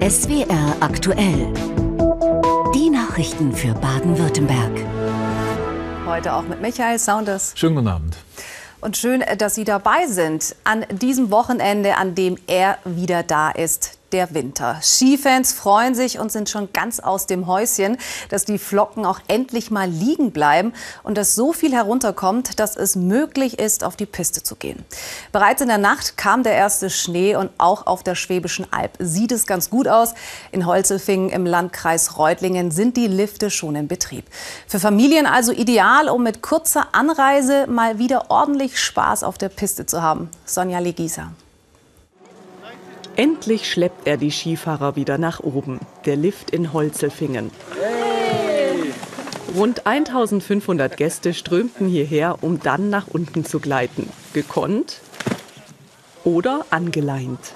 SWR aktuell. Die Nachrichten für Baden-Württemberg. Heute auch mit Michael Saunders. Schönen guten Abend. Und schön, dass Sie dabei sind an diesem Wochenende, an dem er wieder da ist der Winter. Skifans freuen sich und sind schon ganz aus dem Häuschen, dass die Flocken auch endlich mal liegen bleiben und dass so viel herunterkommt, dass es möglich ist, auf die Piste zu gehen. Bereits in der Nacht kam der erste Schnee und auch auf der Schwäbischen Alb sieht es ganz gut aus. In Holzelfingen im Landkreis Reutlingen sind die Lifte schon in Betrieb. Für Familien also ideal, um mit kurzer Anreise mal wieder ordentlich Spaß auf der Piste zu haben. Sonja Legisa. Endlich schleppt er die Skifahrer wieder nach oben. Der Lift in Holzelfingen. Rund 1500 Gäste strömten hierher, um dann nach unten zu gleiten. Gekonnt oder angeleint.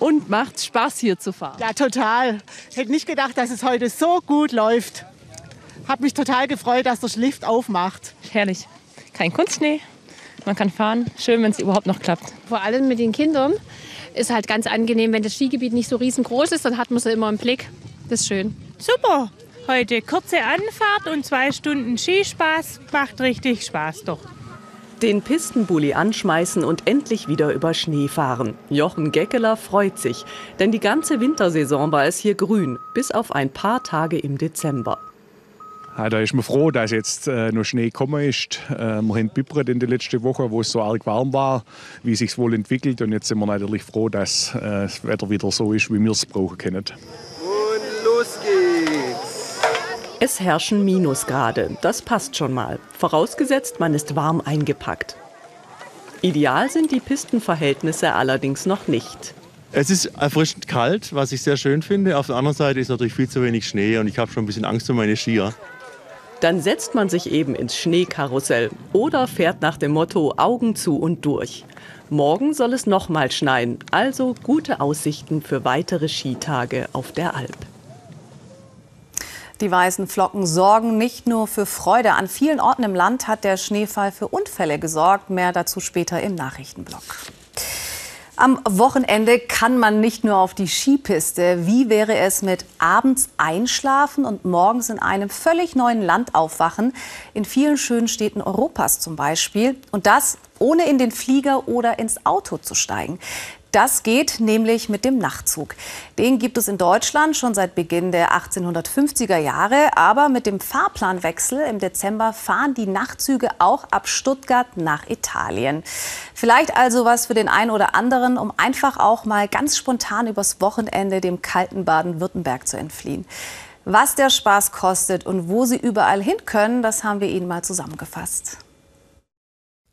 Und macht Spaß hier zu fahren? Ja, total. Hätte nicht gedacht, dass es heute so gut läuft. Hab mich total gefreut, dass der Lift aufmacht. Herrlich. Kein Kunstschnee, man kann fahren. Schön, wenn es überhaupt noch klappt. Vor allem mit den Kindern ist halt ganz angenehm, wenn das Skigebiet nicht so riesengroß ist, dann hat man sie immer im Blick. Das ist schön. Super. Heute kurze Anfahrt und zwei Stunden Skispaß. Macht richtig Spaß doch. Den Pistenbully anschmeißen und endlich wieder über Schnee fahren. Jochen Geckeler freut sich, denn die ganze Wintersaison war es hier grün, bis auf ein paar Tage im Dezember. Ja, da ist man froh, dass jetzt äh, noch Schnee gekommen ist. Äh, wir haben bibbert in den letzten Wochen, wo es so arg warm war, wie sich wohl entwickelt. Und jetzt sind wir natürlich froh, dass äh, das Wetter wieder so ist, wie wir es brauchen können. Und los geht's! Es herrschen Minusgrade. Das passt schon mal. Vorausgesetzt, man ist warm eingepackt. Ideal sind die Pistenverhältnisse allerdings noch nicht. Es ist erfrischend kalt, was ich sehr schön finde. Auf der anderen Seite ist natürlich viel zu wenig Schnee und ich habe schon ein bisschen Angst um meine Skier. Dann setzt man sich eben ins Schneekarussell oder fährt nach dem Motto Augen zu und durch. Morgen soll es nochmal schneien, also gute Aussichten für weitere Skitage auf der Alp. Die weißen Flocken sorgen nicht nur für Freude. An vielen Orten im Land hat der Schneefall für Unfälle gesorgt. Mehr dazu später im Nachrichtenblock. Am Wochenende kann man nicht nur auf die Skipiste. Wie wäre es mit abends einschlafen und morgens in einem völlig neuen Land aufwachen? In vielen schönen Städten Europas zum Beispiel. Und das ohne in den Flieger oder ins Auto zu steigen. Das geht nämlich mit dem Nachtzug. Den gibt es in Deutschland schon seit Beginn der 1850er Jahre. Aber mit dem Fahrplanwechsel im Dezember fahren die Nachtzüge auch ab Stuttgart nach Italien. Vielleicht also was für den einen oder anderen, um einfach auch mal ganz spontan übers Wochenende dem kalten Baden-Württemberg zu entfliehen. Was der Spaß kostet und wo Sie überall hin können, das haben wir Ihnen mal zusammengefasst.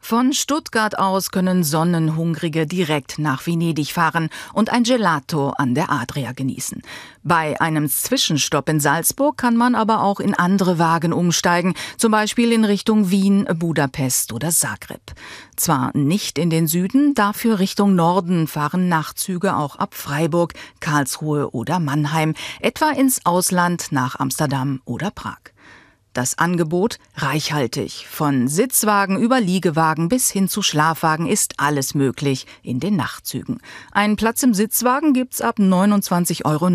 Von Stuttgart aus können Sonnenhungrige direkt nach Venedig fahren und ein Gelato an der Adria genießen. Bei einem Zwischenstopp in Salzburg kann man aber auch in andere Wagen umsteigen, zum Beispiel in Richtung Wien, Budapest oder Zagreb. Zwar nicht in den Süden, dafür Richtung Norden fahren Nachtzüge auch ab Freiburg, Karlsruhe oder Mannheim, etwa ins Ausland nach Amsterdam oder Prag. Das Angebot reichhaltig. Von Sitzwagen über Liegewagen bis hin zu Schlafwagen ist alles möglich in den Nachtzügen. Einen Platz im Sitzwagen gibt's ab 29,90 Euro.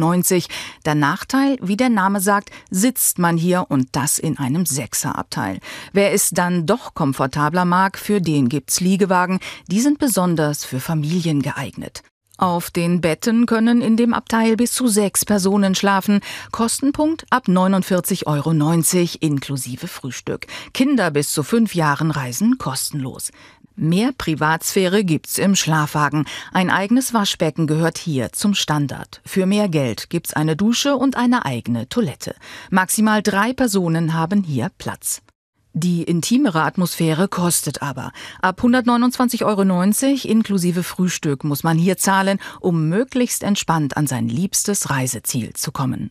Der Nachteil, wie der Name sagt, sitzt man hier und das in einem Sechserabteil. Wer es dann doch komfortabler mag, für den gibt's Liegewagen. Die sind besonders für Familien geeignet. Auf den Betten können in dem Abteil bis zu sechs Personen schlafen. Kostenpunkt ab 49,90 Euro inklusive Frühstück. Kinder bis zu fünf Jahren reisen kostenlos. Mehr Privatsphäre gibt's im Schlafwagen. Ein eigenes Waschbecken gehört hier zum Standard. Für mehr Geld gibt's eine Dusche und eine eigene Toilette. Maximal drei Personen haben hier Platz. Die intimere Atmosphäre kostet aber. Ab 129,90 Euro inklusive Frühstück muss man hier zahlen, um möglichst entspannt an sein liebstes Reiseziel zu kommen.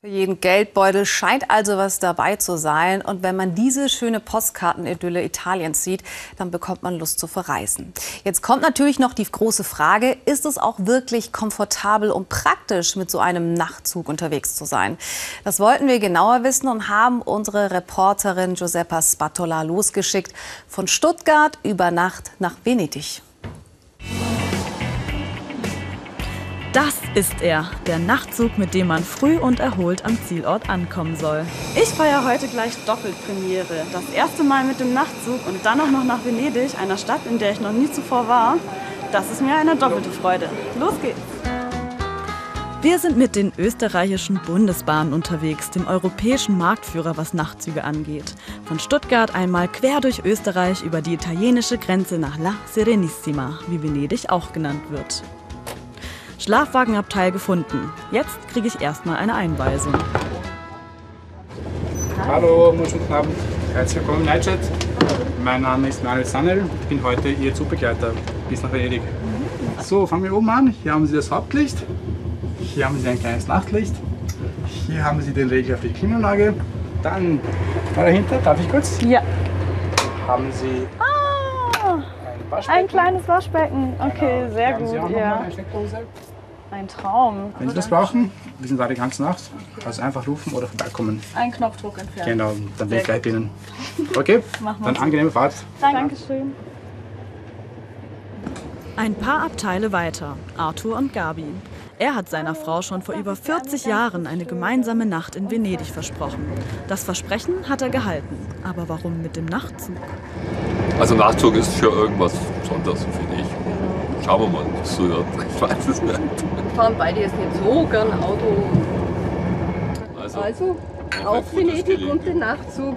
Für jeden Geldbeutel scheint also was dabei zu sein. Und wenn man diese schöne Postkartenidylle Italiens sieht, dann bekommt man Lust zu verreisen. Jetzt kommt natürlich noch die große Frage, ist es auch wirklich komfortabel und praktisch, mit so einem Nachtzug unterwegs zu sein? Das wollten wir genauer wissen und haben unsere Reporterin Giuseppa Spatola losgeschickt von Stuttgart über Nacht nach Venedig. Ist er, der Nachtzug, mit dem man früh und erholt am Zielort ankommen soll. Ich feiere heute gleich Doppelpremiere. Das erste Mal mit dem Nachtzug und dann auch noch nach Venedig, einer Stadt, in der ich noch nie zuvor war. Das ist mir eine doppelte Freude. Los geht's! Wir sind mit den österreichischen Bundesbahnen unterwegs, dem europäischen Marktführer, was Nachtzüge angeht. Von Stuttgart einmal quer durch Österreich über die italienische Grenze nach La Serenissima, wie Venedig auch genannt wird. Schlafwagenabteil gefunden. Jetzt kriege ich erstmal eine Einweisung. Hallo, guten Abend. Herzlich willkommen im Nightchat. Mein Name ist Manuel Sannel. Ich bin heute Ihr Zugbegleiter bis nach Venedig. So, fangen wir oben an. Hier haben Sie das Hauptlicht. Hier haben Sie ein kleines Nachtlicht. Hier haben Sie den Regler für die Klimaanlage. Dann da dahinter, darf ich kurz? Ja. Haben Sie Waschbecken. ein kleines Waschbecken. Okay, Genau. sehr gut. Ja. Ein Traum. Wenn Sie das brauchen, wir sind da die ganze Nacht. Also einfach rufen oder vorbeikommen. Ein Knopfdruck entfernt. Genau, dann bin ich gleich bei Ihnen. Okay, Machen dann angenehme Fahrt. Dankeschön. Ein paar Abteile weiter, Arthur und Gabi. Er hat seiner Frau schon vor über 40 Jahren eine gemeinsame Nacht in Venedig versprochen. Das Versprechen hat er gehalten. Aber warum mit dem Nachtzug? Also Nachtzug ist für irgendwas Besonderes, finde ich. Schauen wir mal, was so wird. Ich weiß es nicht. fahren beide jetzt nicht so gern Auto. Also, Also, auch auf Venedig und den Nachtzug.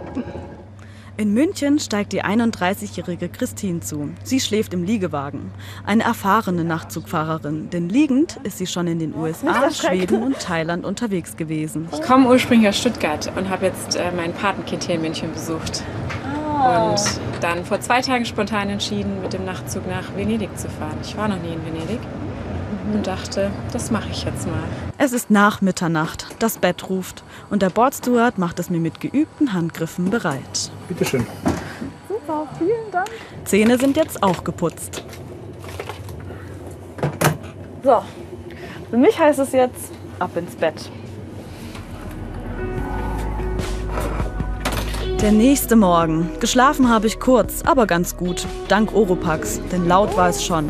In München steigt die 31-jährige Christine zu. Sie schläft im Liegewagen. Eine erfahrene Nachtzugfahrerin, denn liegend ist sie schon in den USA, Schweden und Thailand unterwegs gewesen. Ich komme ursprünglich aus Stuttgart und habe jetzt äh, mein Patenkind hier in München besucht. Und dann vor zwei Tagen spontan entschieden, mit dem Nachtzug nach Venedig zu fahren. Ich war noch nie in Venedig und dachte, das mache ich jetzt mal. Es ist nach Mitternacht, das Bett ruft und der Bordsteward macht es mir mit geübten Handgriffen bereit. Bitte schön. Super, vielen Dank. Zähne sind jetzt auch geputzt. So, für mich heißt es jetzt ab ins Bett. Der nächste Morgen. Geschlafen habe ich kurz, aber ganz gut. Dank Oropax, denn laut war es schon.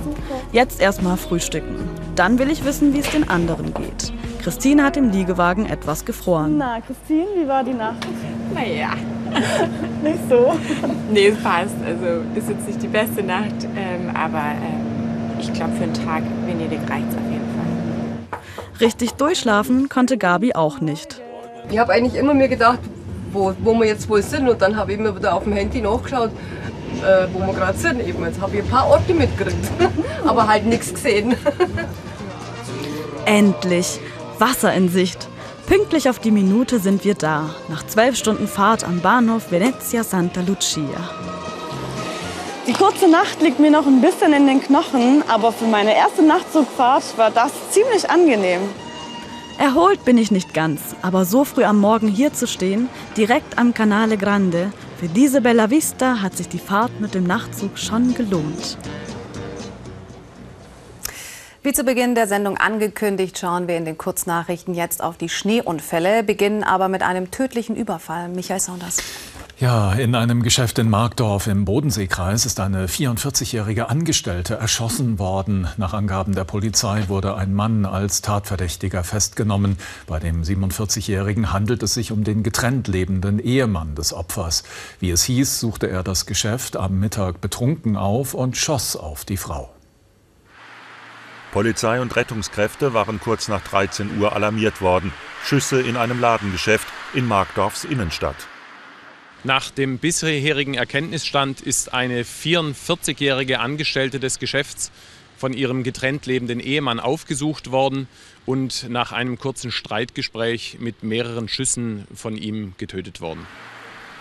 Jetzt erstmal frühstücken. Dann will ich wissen, wie es den anderen geht. Christine hat im Liegewagen etwas gefroren. Na, Christine, wie war die Nacht? Naja. Nicht so. Nee, es passt. Also ist jetzt nicht die beste Nacht, ähm, aber ähm, ich glaube, für einen Tag Venedig reicht es auf jeden Fall. Richtig durchschlafen konnte Gabi auch nicht. Ich habe eigentlich immer mir gedacht, wo, wo wir jetzt wohl sind. Und dann habe ich immer wieder auf dem Handy nachgeschaut, äh, wo wir gerade sind. Eben. Jetzt habe ich ein paar Orte mitgekriegt, aber halt nichts gesehen. Endlich! Wasser in Sicht. Pünktlich auf die Minute sind wir da. Nach zwölf Stunden Fahrt am Bahnhof Venezia Santa Lucia. Die kurze Nacht liegt mir noch ein bisschen in den Knochen, aber für meine erste Nachtzugfahrt war das ziemlich angenehm. Erholt bin ich nicht ganz, aber so früh am Morgen hier zu stehen, direkt am Canale Grande, für diese Bella Vista hat sich die Fahrt mit dem Nachtzug schon gelohnt. Wie zu Beginn der Sendung angekündigt, schauen wir in den Kurznachrichten jetzt auf die Schneeunfälle, beginnen aber mit einem tödlichen Überfall. Michael Saunders. Ja, in einem Geschäft in Markdorf im Bodenseekreis ist eine 44-jährige Angestellte erschossen worden. Nach Angaben der Polizei wurde ein Mann als Tatverdächtiger festgenommen. Bei dem 47-jährigen handelt es sich um den getrennt lebenden Ehemann des Opfers. Wie es hieß, suchte er das Geschäft am Mittag betrunken auf und schoss auf die Frau. Polizei und Rettungskräfte waren kurz nach 13 Uhr alarmiert worden. Schüsse in einem Ladengeschäft in Markdorfs Innenstadt. Nach dem bisherigen Erkenntnisstand ist eine 44-jährige Angestellte des Geschäfts von ihrem getrennt lebenden Ehemann aufgesucht worden und nach einem kurzen Streitgespräch mit mehreren Schüssen von ihm getötet worden.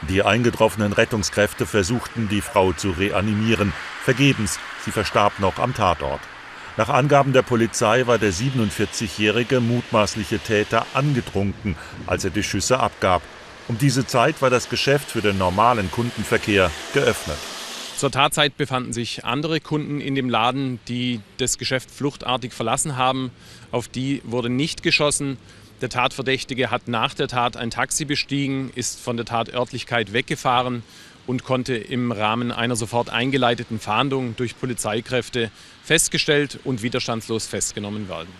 Die eingetroffenen Rettungskräfte versuchten, die Frau zu reanimieren. Vergebens, sie verstarb noch am Tatort. Nach Angaben der Polizei war der 47-jährige mutmaßliche Täter angetrunken, als er die Schüsse abgab. Um diese Zeit war das Geschäft für den normalen Kundenverkehr geöffnet. Zur Tatzeit befanden sich andere Kunden in dem Laden, die das Geschäft fluchtartig verlassen haben. Auf die wurde nicht geschossen. Der Tatverdächtige hat nach der Tat ein Taxi bestiegen, ist von der Tatörtlichkeit weggefahren und konnte im Rahmen einer sofort eingeleiteten Fahndung durch Polizeikräfte festgestellt und widerstandslos festgenommen werden.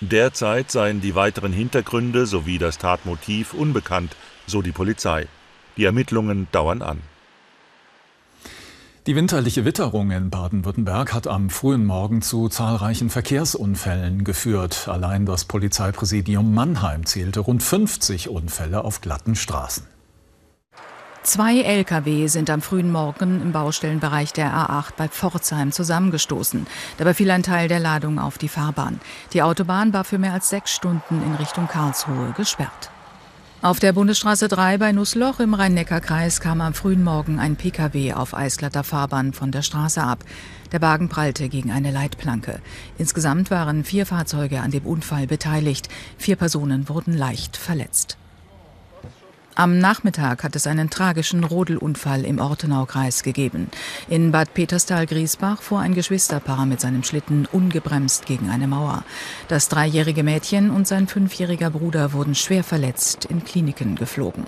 Derzeit seien die weiteren Hintergründe sowie das Tatmotiv unbekannt, so die Polizei. Die Ermittlungen dauern an. Die winterliche Witterung in Baden-Württemberg hat am frühen Morgen zu zahlreichen Verkehrsunfällen geführt. Allein das Polizeipräsidium Mannheim zählte rund 50 Unfälle auf glatten Straßen. Zwei Lkw sind am frühen Morgen im Baustellenbereich der A8 bei Pforzheim zusammengestoßen. Dabei fiel ein Teil der Ladung auf die Fahrbahn. Die Autobahn war für mehr als sechs Stunden in Richtung Karlsruhe gesperrt. Auf der Bundesstraße 3 bei Nussloch im Rhein-Neckar-Kreis kam am frühen Morgen ein Pkw auf eisglatter Fahrbahn von der Straße ab. Der Wagen prallte gegen eine Leitplanke. Insgesamt waren vier Fahrzeuge an dem Unfall beteiligt. Vier Personen wurden leicht verletzt. Am Nachmittag hat es einen tragischen Rodelunfall im Ortenaukreis gegeben. In Bad Peterstal-Griesbach fuhr ein Geschwisterpaar mit seinem Schlitten ungebremst gegen eine Mauer. Das dreijährige Mädchen und sein fünfjähriger Bruder wurden schwer verletzt in Kliniken geflogen.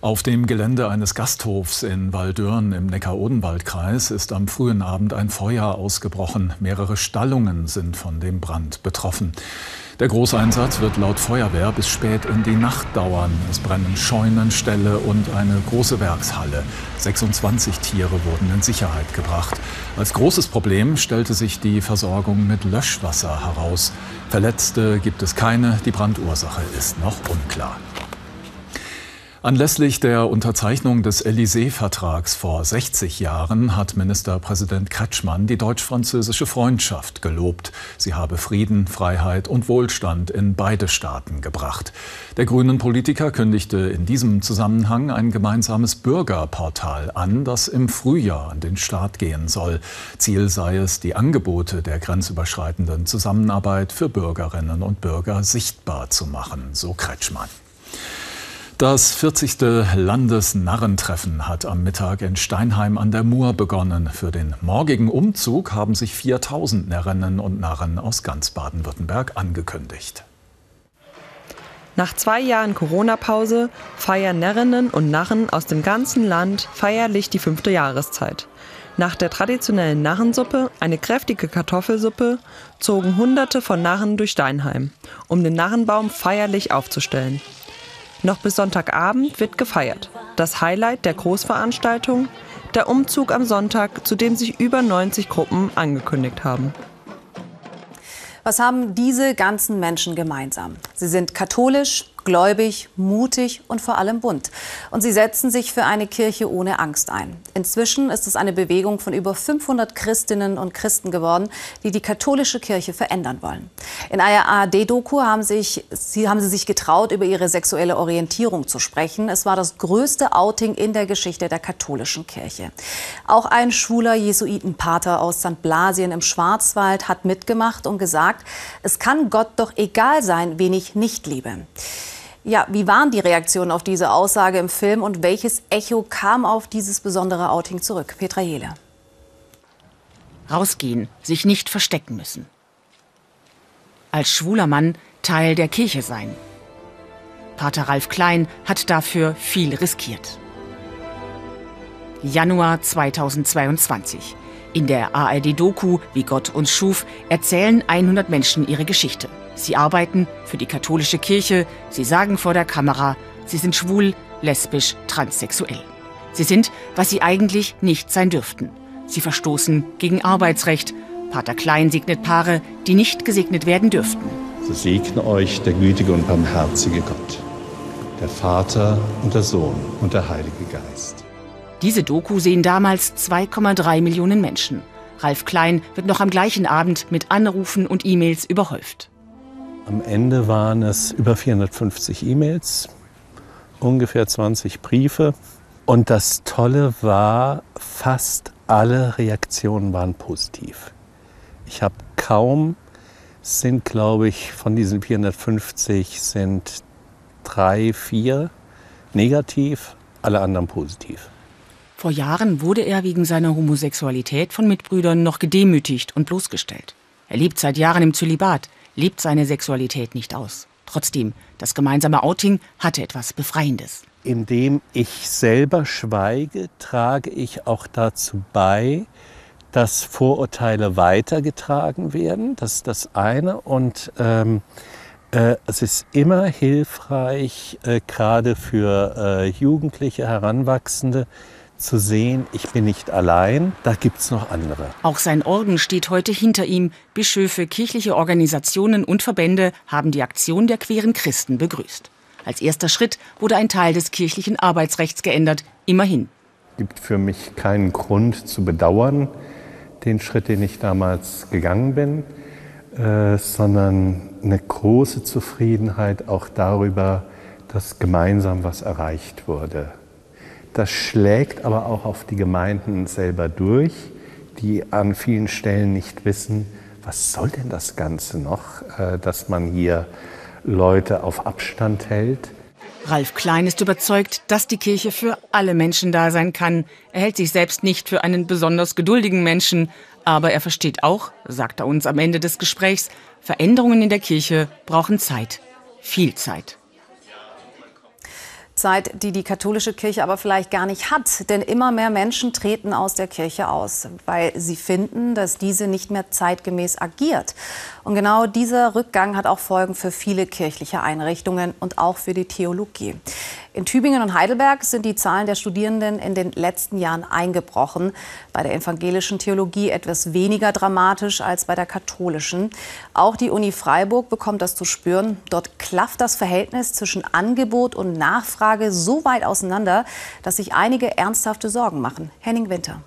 Auf dem Gelände eines Gasthofs in Waldürn im Neckar-Odenwald-Kreis ist am frühen Abend ein Feuer ausgebrochen. Mehrere Stallungen sind von dem Brand betroffen. Der Großeinsatz wird laut Feuerwehr bis spät in die Nacht dauern. Es brennen Scheunen, Ställe und eine große Werkshalle. 26 Tiere wurden in Sicherheit gebracht. Als großes Problem stellte sich die Versorgung mit Löschwasser heraus. Verletzte gibt es keine. Die Brandursache ist noch unklar. Anlässlich der Unterzeichnung des Élysée-Vertrags vor 60 Jahren hat Ministerpräsident Kretschmann die deutsch-französische Freundschaft gelobt. Sie habe Frieden, Freiheit und Wohlstand in beide Staaten gebracht. Der grünen Politiker kündigte in diesem Zusammenhang ein gemeinsames Bürgerportal an, das im Frühjahr an den Start gehen soll. Ziel sei es, die Angebote der grenzüberschreitenden Zusammenarbeit für Bürgerinnen und Bürger sichtbar zu machen, so Kretschmann. Das 40. Landesnarrentreffen hat am Mittag in Steinheim an der Mur begonnen. Für den morgigen Umzug haben sich 4000 Närrinnen und Narren aus ganz Baden-Württemberg angekündigt. Nach zwei Jahren Corona-Pause feiern Närrinnen und Narren aus dem ganzen Land feierlich die fünfte Jahreszeit. Nach der traditionellen Narrensuppe, eine kräftige Kartoffelsuppe, zogen Hunderte von Narren durch Steinheim, um den Narrenbaum feierlich aufzustellen. Noch bis Sonntagabend wird gefeiert. Das Highlight der Großveranstaltung, der Umzug am Sonntag, zu dem sich über 90 Gruppen angekündigt haben. Was haben diese ganzen Menschen gemeinsam? Sie sind katholisch, gläubig, mutig und vor allem bunt. Und sie setzen sich für eine Kirche ohne Angst ein. Inzwischen ist es eine Bewegung von über 500 Christinnen und Christen geworden, die die katholische Kirche verändern wollen. In einer ARD-Doku haben, haben sie sich getraut, über ihre sexuelle Orientierung zu sprechen. Es war das größte Outing in der Geschichte der katholischen Kirche. Auch ein schwuler Jesuitenpater aus St. Blasien im Schwarzwald hat mitgemacht und gesagt, es kann Gott doch egal sein, wen ich nicht liebe. Ja, wie waren die Reaktionen auf diese Aussage im Film und welches Echo kam auf dieses besondere Outing zurück? Petra Jele. Rausgehen, sich nicht verstecken müssen. Als schwuler Mann Teil der Kirche sein. Pater Ralf Klein hat dafür viel riskiert. Januar 2022. In der ARD-Doku Wie Gott uns schuf erzählen 100 Menschen ihre Geschichte. Sie arbeiten für die katholische Kirche, sie sagen vor der Kamera, sie sind schwul, lesbisch, transsexuell. Sie sind, was sie eigentlich nicht sein dürften. Sie verstoßen gegen Arbeitsrecht. Pater Klein segnet Paare, die nicht gesegnet werden dürften. So segne euch der gütige und barmherzige Gott, der Vater und der Sohn und der Heilige Geist. Diese Doku sehen damals 2,3 Millionen Menschen. Ralf Klein wird noch am gleichen Abend mit Anrufen und E-Mails überhäuft. Am Ende waren es über 450 E-Mails, ungefähr 20 Briefe. Und das Tolle war, fast alle Reaktionen waren positiv. Ich habe kaum, sind glaube ich von diesen 450 sind drei, vier negativ, alle anderen positiv. Vor Jahren wurde er wegen seiner Homosexualität von Mitbrüdern noch gedemütigt und bloßgestellt. Er lebt seit Jahren im Zölibat lebt seine Sexualität nicht aus. Trotzdem, das gemeinsame Outing hatte etwas Befreiendes. Indem ich selber schweige, trage ich auch dazu bei, dass Vorurteile weitergetragen werden. Das ist das eine. Und ähm, äh, es ist immer hilfreich, äh, gerade für äh, Jugendliche, Heranwachsende, zu sehen, ich bin nicht allein, da gibt es noch andere. Auch sein Orden steht heute hinter ihm. Bischöfe, kirchliche Organisationen und Verbände haben die Aktion der queeren Christen begrüßt. Als erster Schritt wurde ein Teil des kirchlichen Arbeitsrechts geändert, immerhin. Es gibt für mich keinen Grund zu bedauern, den Schritt, den ich damals gegangen bin, äh, sondern eine große Zufriedenheit auch darüber, dass gemeinsam was erreicht wurde. Das schlägt aber auch auf die Gemeinden selber durch, die an vielen Stellen nicht wissen, was soll denn das Ganze noch, äh, dass man hier Leute auf Abstand hält. Ralf Klein ist überzeugt, dass die Kirche für alle Menschen da sein kann. Er hält sich selbst nicht für einen besonders geduldigen Menschen, aber er versteht auch, sagt er uns am Ende des Gesprächs, Veränderungen in der Kirche brauchen Zeit. Viel Zeit. Zeit, die die katholische Kirche aber vielleicht gar nicht hat. Denn immer mehr Menschen treten aus der Kirche aus, weil sie finden, dass diese nicht mehr zeitgemäß agiert. Und genau dieser Rückgang hat auch Folgen für viele kirchliche Einrichtungen und auch für die Theologie. In Tübingen und Heidelberg sind die Zahlen der Studierenden in den letzten Jahren eingebrochen. Bei der evangelischen Theologie etwas weniger dramatisch als bei der katholischen. Auch die Uni Freiburg bekommt das zu spüren. Dort klafft das Verhältnis zwischen Angebot und Nachfrage so weit auseinander, dass sich einige ernsthafte Sorgen machen. Henning Winter.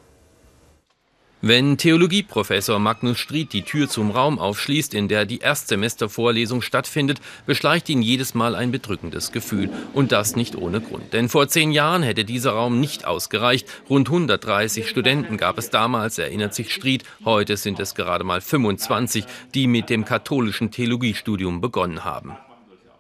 Wenn Theologieprofessor Magnus Stried die Tür zum Raum aufschließt, in der die Erstsemestervorlesung stattfindet, beschleicht ihn jedes Mal ein bedrückendes Gefühl. Und das nicht ohne Grund. Denn vor zehn Jahren hätte dieser Raum nicht ausgereicht. Rund 130 Studenten gab es damals, erinnert sich Stried. Heute sind es gerade mal 25, die mit dem katholischen Theologiestudium begonnen haben.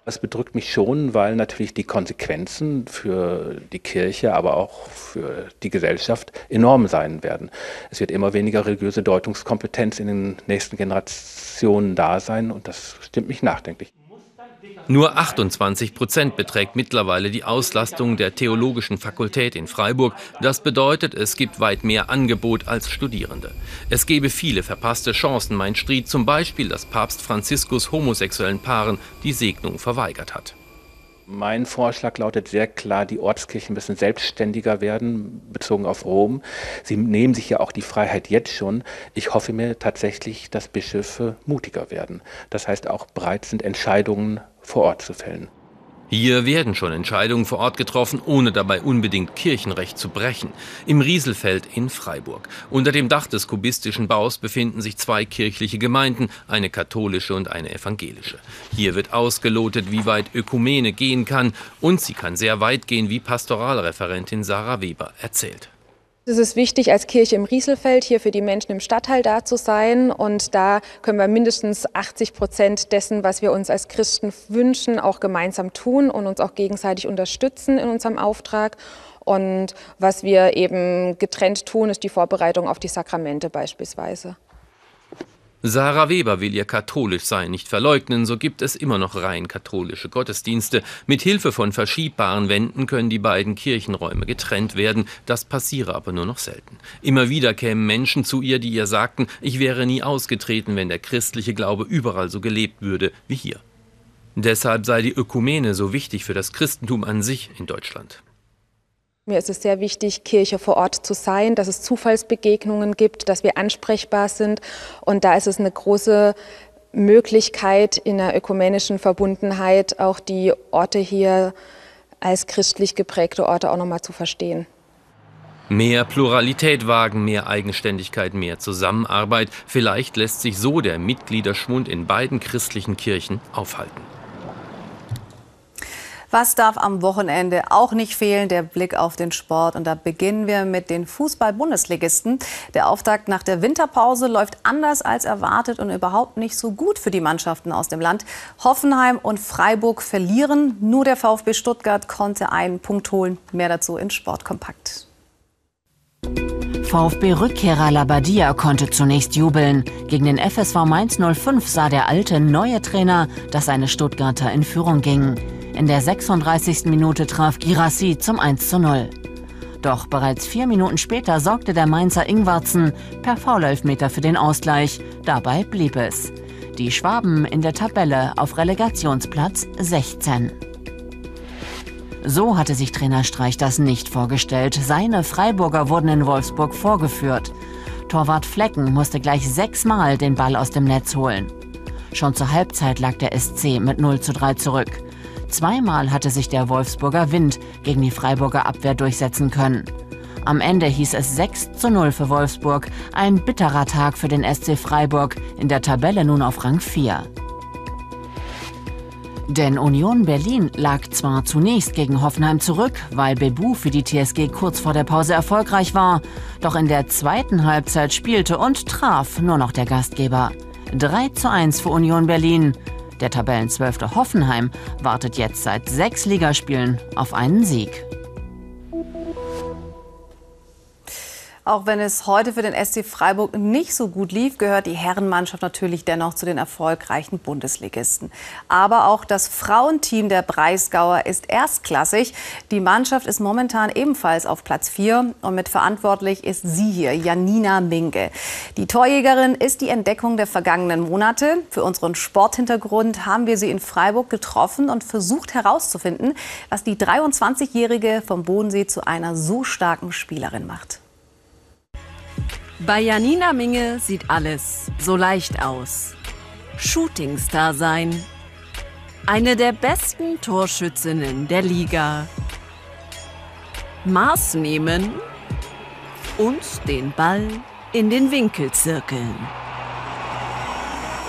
Das bedrückt mich schon, weil natürlich die Konsequenzen für die Kirche, aber auch für die Gesellschaft enorm sein werden. Es wird immer weniger religiöse Deutungskompetenz in den nächsten Generationen da sein und das stimmt mich nachdenklich. Nur 28 Prozent beträgt mittlerweile die Auslastung der Theologischen Fakultät in Freiburg. Das bedeutet, es gibt weit mehr Angebot als Studierende. Es gebe viele verpasste Chancen, meint Stried, zum Beispiel, dass Papst Franziskus homosexuellen Paaren die Segnung verweigert hat. Mein Vorschlag lautet sehr klar, die Ortskirchen müssen selbstständiger werden, bezogen auf Rom. Sie nehmen sich ja auch die Freiheit jetzt schon. Ich hoffe mir tatsächlich, dass Bischöfe mutiger werden. Das heißt auch bereit sind, Entscheidungen vor Ort zu fällen. Hier werden schon Entscheidungen vor Ort getroffen, ohne dabei unbedingt Kirchenrecht zu brechen. Im Rieselfeld in Freiburg. Unter dem Dach des kubistischen Baus befinden sich zwei kirchliche Gemeinden, eine katholische und eine evangelische. Hier wird ausgelotet, wie weit Ökumene gehen kann, und sie kann sehr weit gehen, wie Pastoralreferentin Sarah Weber erzählt. Es ist wichtig, als Kirche im Rieselfeld hier für die Menschen im Stadtteil da zu sein. Und da können wir mindestens 80 Prozent dessen, was wir uns als Christen wünschen, auch gemeinsam tun und uns auch gegenseitig unterstützen in unserem Auftrag. Und was wir eben getrennt tun, ist die Vorbereitung auf die Sakramente beispielsweise. Sarah Weber will ihr katholisch sein nicht verleugnen, so gibt es immer noch rein katholische Gottesdienste. Mit Hilfe von verschiebbaren Wänden können die beiden Kirchenräume getrennt werden. Das passiere aber nur noch selten. Immer wieder kämen Menschen zu ihr, die ihr sagten, ich wäre nie ausgetreten, wenn der christliche Glaube überall so gelebt würde wie hier. Deshalb sei die Ökumene so wichtig für das Christentum an sich in Deutschland. Mir ist es sehr wichtig, Kirche vor Ort zu sein, dass es Zufallsbegegnungen gibt, dass wir ansprechbar sind. Und da ist es eine große Möglichkeit in der ökumenischen Verbundenheit, auch die Orte hier als christlich geprägte Orte auch nochmal zu verstehen. Mehr Pluralität wagen, mehr Eigenständigkeit, mehr Zusammenarbeit. Vielleicht lässt sich so der Mitgliederschwund in beiden christlichen Kirchen aufhalten. Was darf am Wochenende auch nicht fehlen? Der Blick auf den Sport. Und da beginnen wir mit den Fußball-Bundesligisten. Der Auftakt nach der Winterpause läuft anders als erwartet und überhaupt nicht so gut für die Mannschaften aus dem Land. Hoffenheim und Freiburg verlieren. Nur der VfB Stuttgart konnte einen Punkt holen. Mehr dazu in Sportkompakt. VfB-Rückkehrer Labadia konnte zunächst jubeln. Gegen den FSV Mainz 05 sah der alte neue Trainer, dass seine Stuttgarter in Führung gingen. In der 36. Minute traf Girassi zum 1 zu 0. Doch bereits vier Minuten später sorgte der Mainzer Ingwarzen per Foulelfmeter für den Ausgleich. Dabei blieb es. Die Schwaben in der Tabelle auf Relegationsplatz 16. So hatte sich Trainer Streich das nicht vorgestellt. Seine Freiburger wurden in Wolfsburg vorgeführt. Torwart Flecken musste gleich sechsmal den Ball aus dem Netz holen. Schon zur Halbzeit lag der SC mit 0 zu 3 zurück. Zweimal hatte sich der Wolfsburger Wind gegen die Freiburger Abwehr durchsetzen können. Am Ende hieß es 6 zu 0 für Wolfsburg. Ein bitterer Tag für den SC Freiburg, in der Tabelle nun auf Rang 4. Denn Union Berlin lag zwar zunächst gegen Hoffenheim zurück, weil Bebu für die TSG kurz vor der Pause erfolgreich war, doch in der zweiten Halbzeit spielte und traf nur noch der Gastgeber. 3 zu 1 für Union Berlin. Der Tabellenzwölfte Hoffenheim wartet jetzt seit sechs Ligaspielen auf einen Sieg. Auch wenn es heute für den SC Freiburg nicht so gut lief, gehört die Herrenmannschaft natürlich dennoch zu den erfolgreichen Bundesligisten. Aber auch das Frauenteam der Breisgauer ist erstklassig. Die Mannschaft ist momentan ebenfalls auf Platz 4 und mit verantwortlich ist sie hier, Janina Minge. Die Torjägerin ist die Entdeckung der vergangenen Monate. Für unseren Sporthintergrund haben wir sie in Freiburg getroffen und versucht herauszufinden, was die 23-Jährige vom Bodensee zu einer so starken Spielerin macht. Bei Janina Minge sieht alles so leicht aus. Shootingstar sein. Eine der besten Torschützinnen der Liga. Maß nehmen und den Ball in den Winkel zirkeln.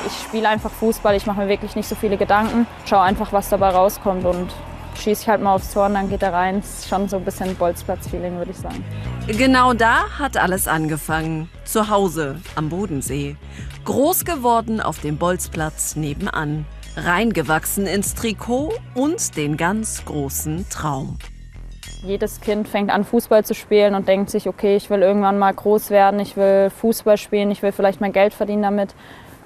Ich spiele einfach Fußball, ich mache mir wirklich nicht so viele Gedanken. Schaue einfach, was dabei rauskommt und schieße ich halt mal aufs Tor und dann geht er rein. Das ist schon so ein bisschen Bolzplatz-Feeling, würde ich sagen. Genau da hat alles angefangen. Zu Hause am Bodensee. Groß geworden auf dem Bolzplatz nebenan. Reingewachsen ins Trikot und den ganz großen Traum. Jedes Kind fängt an, Fußball zu spielen und denkt sich, okay, ich will irgendwann mal groß werden, ich will Fußball spielen, ich will vielleicht mein Geld verdienen damit.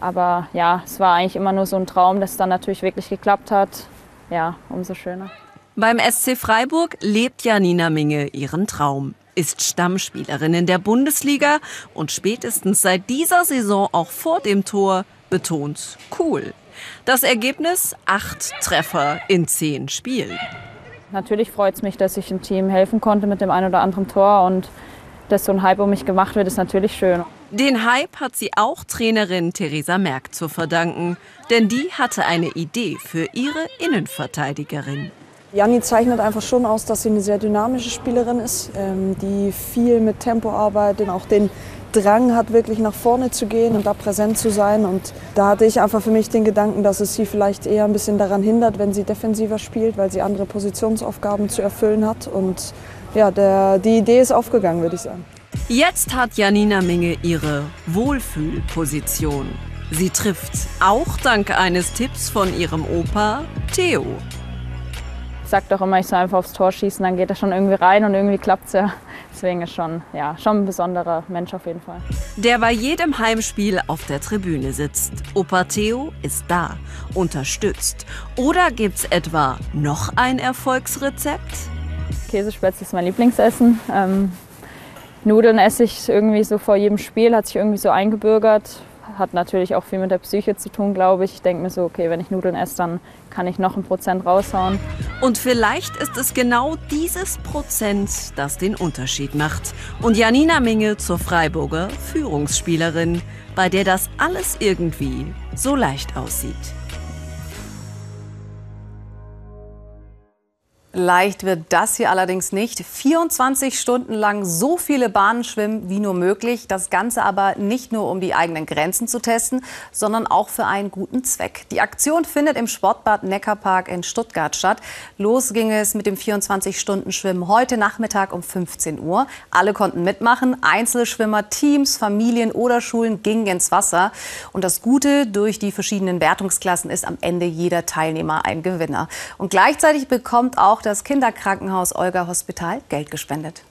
Aber ja, es war eigentlich immer nur so ein Traum, das dann natürlich wirklich geklappt hat. Ja, umso schöner. Beim SC Freiburg lebt Janina Minge ihren Traum, ist Stammspielerin in der Bundesliga und spätestens seit dieser Saison auch vor dem Tor betont cool. Das Ergebnis acht Treffer in zehn Spielen. Natürlich freut es mich, dass ich dem Team helfen konnte mit dem einen oder anderen Tor und dass so ein Hype um mich gemacht wird, ist natürlich schön. Den Hype hat sie auch Trainerin Theresa Merck zu verdanken, denn die hatte eine Idee für ihre Innenverteidigerin. Janni zeichnet einfach schon aus, dass sie eine sehr dynamische Spielerin ist, ähm, die viel mit Tempo arbeitet, auch den Drang hat, wirklich nach vorne zu gehen und da präsent zu sein. Und da hatte ich einfach für mich den Gedanken, dass es sie vielleicht eher ein bisschen daran hindert, wenn sie defensiver spielt, weil sie andere Positionsaufgaben zu erfüllen hat. Und ja, der, die Idee ist aufgegangen, würde ich sagen. Jetzt hat Janina Minge ihre Wohlfühlposition. Sie trifft auch dank eines Tipps von ihrem Opa Theo. Ich sag doch immer, ich soll einfach aufs Tor schießen, dann geht er schon irgendwie rein und irgendwie klappt es ja. Deswegen ist schon, ja, schon ein besonderer Mensch auf jeden Fall. Der bei jedem Heimspiel auf der Tribüne sitzt. Opa Theo ist da, unterstützt. Oder gibt's etwa noch ein Erfolgsrezept? Käsespätzle ist mein Lieblingsessen. Ähm, Nudeln esse ich irgendwie so vor jedem Spiel, hat sich irgendwie so eingebürgert. Hat natürlich auch viel mit der Psyche zu tun, glaube ich. Ich denke mir so, okay, wenn ich Nudeln esse, dann kann ich noch ein Prozent raushauen. Und vielleicht ist es genau dieses Prozent, das den Unterschied macht. Und Janina Minge zur Freiburger Führungsspielerin, bei der das alles irgendwie so leicht aussieht. Leicht wird das hier allerdings nicht. 24 Stunden lang so viele Bahnen schwimmen wie nur möglich. Das Ganze aber nicht nur, um die eigenen Grenzen zu testen, sondern auch für einen guten Zweck. Die Aktion findet im Sportbad Neckarpark in Stuttgart statt. Los ging es mit dem 24-Stunden-Schwimmen heute Nachmittag um 15 Uhr. Alle konnten mitmachen. Einzelschwimmer, Teams, Familien oder Schulen gingen ins Wasser. Und das Gute, durch die verschiedenen Wertungsklassen ist am Ende jeder Teilnehmer ein Gewinner. Und gleichzeitig bekommt auch das Kinderkrankenhaus Olga Hospital Geld gespendet.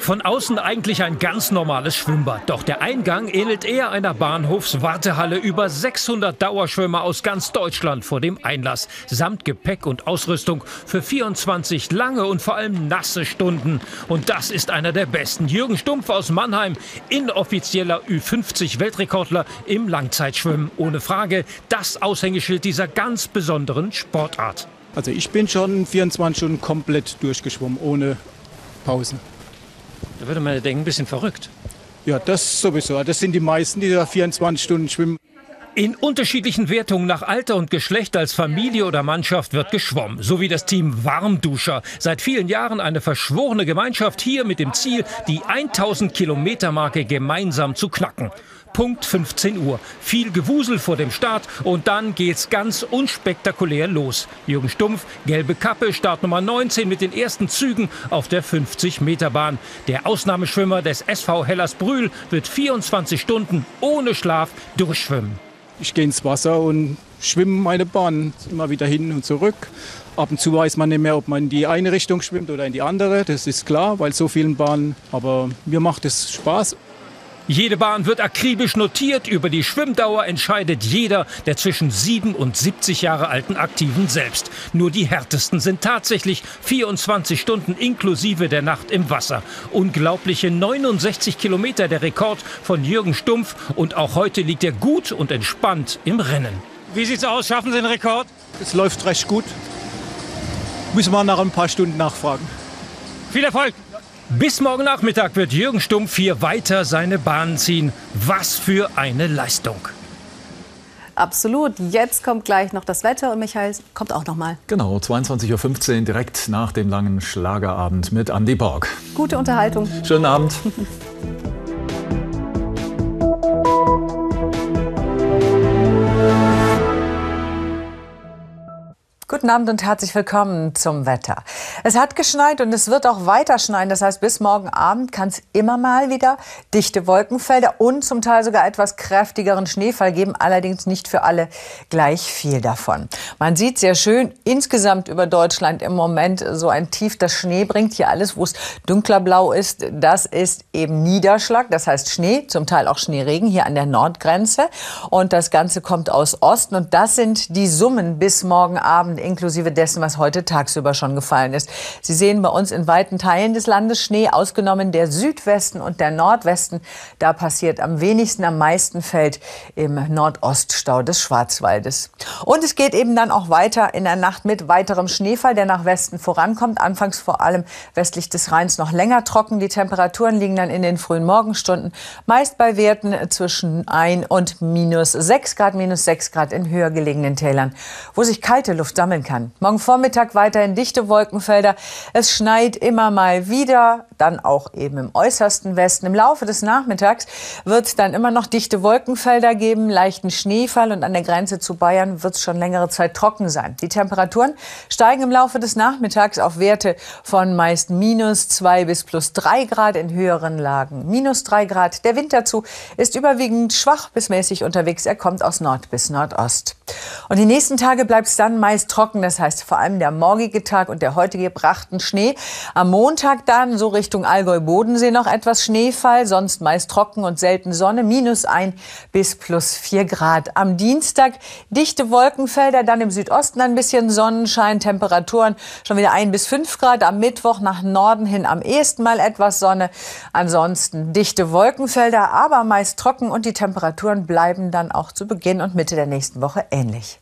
Von außen eigentlich ein ganz normales Schwimmbad. Doch der Eingang ähnelt eher einer Bahnhofswartehalle. Über 600 Dauerschwimmer aus ganz Deutschland vor dem Einlass. Samt Gepäck und Ausrüstung für 24 lange und vor allem nasse Stunden. Und das ist einer der besten. Jürgen Stumpf aus Mannheim, inoffizieller Ü50-Weltrekordler im Langzeitschwimmen. Ohne Frage das Aushängeschild dieser ganz besonderen Sportart. Also ich bin schon 24 Stunden komplett durchgeschwommen, ohne Pause. Da würde man denken, ein bisschen verrückt. Ja, das sowieso. Das sind die meisten, die da 24 Stunden schwimmen. In unterschiedlichen Wertungen nach Alter und Geschlecht als Familie oder Mannschaft wird geschwommen. So wie das Team Warmduscher. Seit vielen Jahren eine verschworene Gemeinschaft hier mit dem Ziel, die 1000 Kilometer Marke gemeinsam zu knacken. Punkt 15 Uhr. Viel Gewusel vor dem Start und dann geht's ganz unspektakulär los. Jürgen Stumpf, gelbe Kappe, Startnummer 19 mit den ersten Zügen auf der 50-Meter-Bahn. Der Ausnahmeschwimmer des SV Hellersbrühl wird 24 Stunden ohne Schlaf durchschwimmen. Ich gehe ins Wasser und schwimme meine Bahn immer wieder hin und zurück. Ab und zu weiß man nicht mehr, ob man in die eine Richtung schwimmt oder in die andere. Das ist klar, weil so vielen Bahnen. Aber mir macht es Spaß. Jede Bahn wird akribisch notiert. Über die Schwimmdauer entscheidet jeder der zwischen 7 und 70 Jahre alten Aktiven selbst. Nur die härtesten sind tatsächlich 24 Stunden inklusive der Nacht im Wasser. Unglaubliche 69 Kilometer der Rekord von Jürgen Stumpf. Und auch heute liegt er gut und entspannt im Rennen. Wie sieht's aus? Schaffen Sie den Rekord? Es läuft recht gut. Müssen wir nach ein paar Stunden nachfragen. Viel Erfolg! Bis morgen Nachmittag wird Jürgen Stumpf hier weiter seine Bahn ziehen. Was für eine Leistung. Absolut. Jetzt kommt gleich noch das Wetter und Michael kommt auch noch mal. Genau, 22.15 Uhr direkt nach dem langen Schlagerabend mit Andy Borg. Gute Unterhaltung. Schönen Abend. Guten Abend und herzlich willkommen zum Wetter. Es hat geschneit und es wird auch weiter schneien. Das heißt, bis morgen Abend kann es immer mal wieder dichte Wolkenfelder und zum Teil sogar etwas kräftigeren Schneefall geben. Allerdings nicht für alle gleich viel davon. Man sieht sehr schön insgesamt über Deutschland im Moment so ein Tief, das Schnee bringt. Hier alles, wo es dunkler blau ist, das ist eben Niederschlag. Das heißt Schnee, zum Teil auch Schneeregen hier an der Nordgrenze. Und das Ganze kommt aus Osten. Und das sind die Summen bis morgen Abend inklusive dessen, was heute tagsüber schon gefallen ist. Sie sehen bei uns in weiten Teilen des Landes Schnee, ausgenommen der Südwesten und der Nordwesten. Da passiert am wenigsten, am meisten fällt im Nordoststau des Schwarzwaldes. Und es geht eben dann auch weiter in der Nacht mit weiterem Schneefall, der nach Westen vorankommt. Anfangs vor allem westlich des Rheins noch länger trocken. Die Temperaturen liegen dann in den frühen Morgenstunden meist bei Werten zwischen 1 und minus 6 Grad, minus 6 Grad in höher gelegenen Tälern, wo sich kalte Luft sammelt sammeln kann. Morgen Vormittag weiterhin dichte Wolkenfelder. Es schneit immer mal wieder, dann auch eben im äußersten Westen. Im Laufe des Nachmittags wird es dann immer noch dichte Wolkenfelder geben, leichten Schneefall und an der Grenze zu Bayern wird es schon längere Zeit trocken sein. Die Temperaturen steigen im Laufe des Nachmittags auf Werte von meist minus zwei bis plus drei Grad in höheren Lagen. Minus drei Grad. Der Wind dazu ist überwiegend schwach bis mäßig unterwegs. Er kommt aus Nord bis Nordost. Und die nächsten Tage bleibt es dann meist trocken. Das heißt vor allem der morgige Tag und der heutige brachten Schnee. Am Montag dann so Richtung Allgäu-Bodensee noch etwas Schneefall, sonst meist trocken und selten Sonne. Minus ein bis plus vier Grad. Am Dienstag dichte Wolkenfelder, dann im Südosten ein bisschen Sonnenschein, Temperaturen schon wieder ein bis fünf Grad. Am Mittwoch nach Norden hin am ehesten mal etwas Sonne. Ansonsten dichte Wolkenfelder, aber meist trocken und die Temperaturen bleiben dann auch zu Beginn und Mitte der nächsten Woche ähnlich.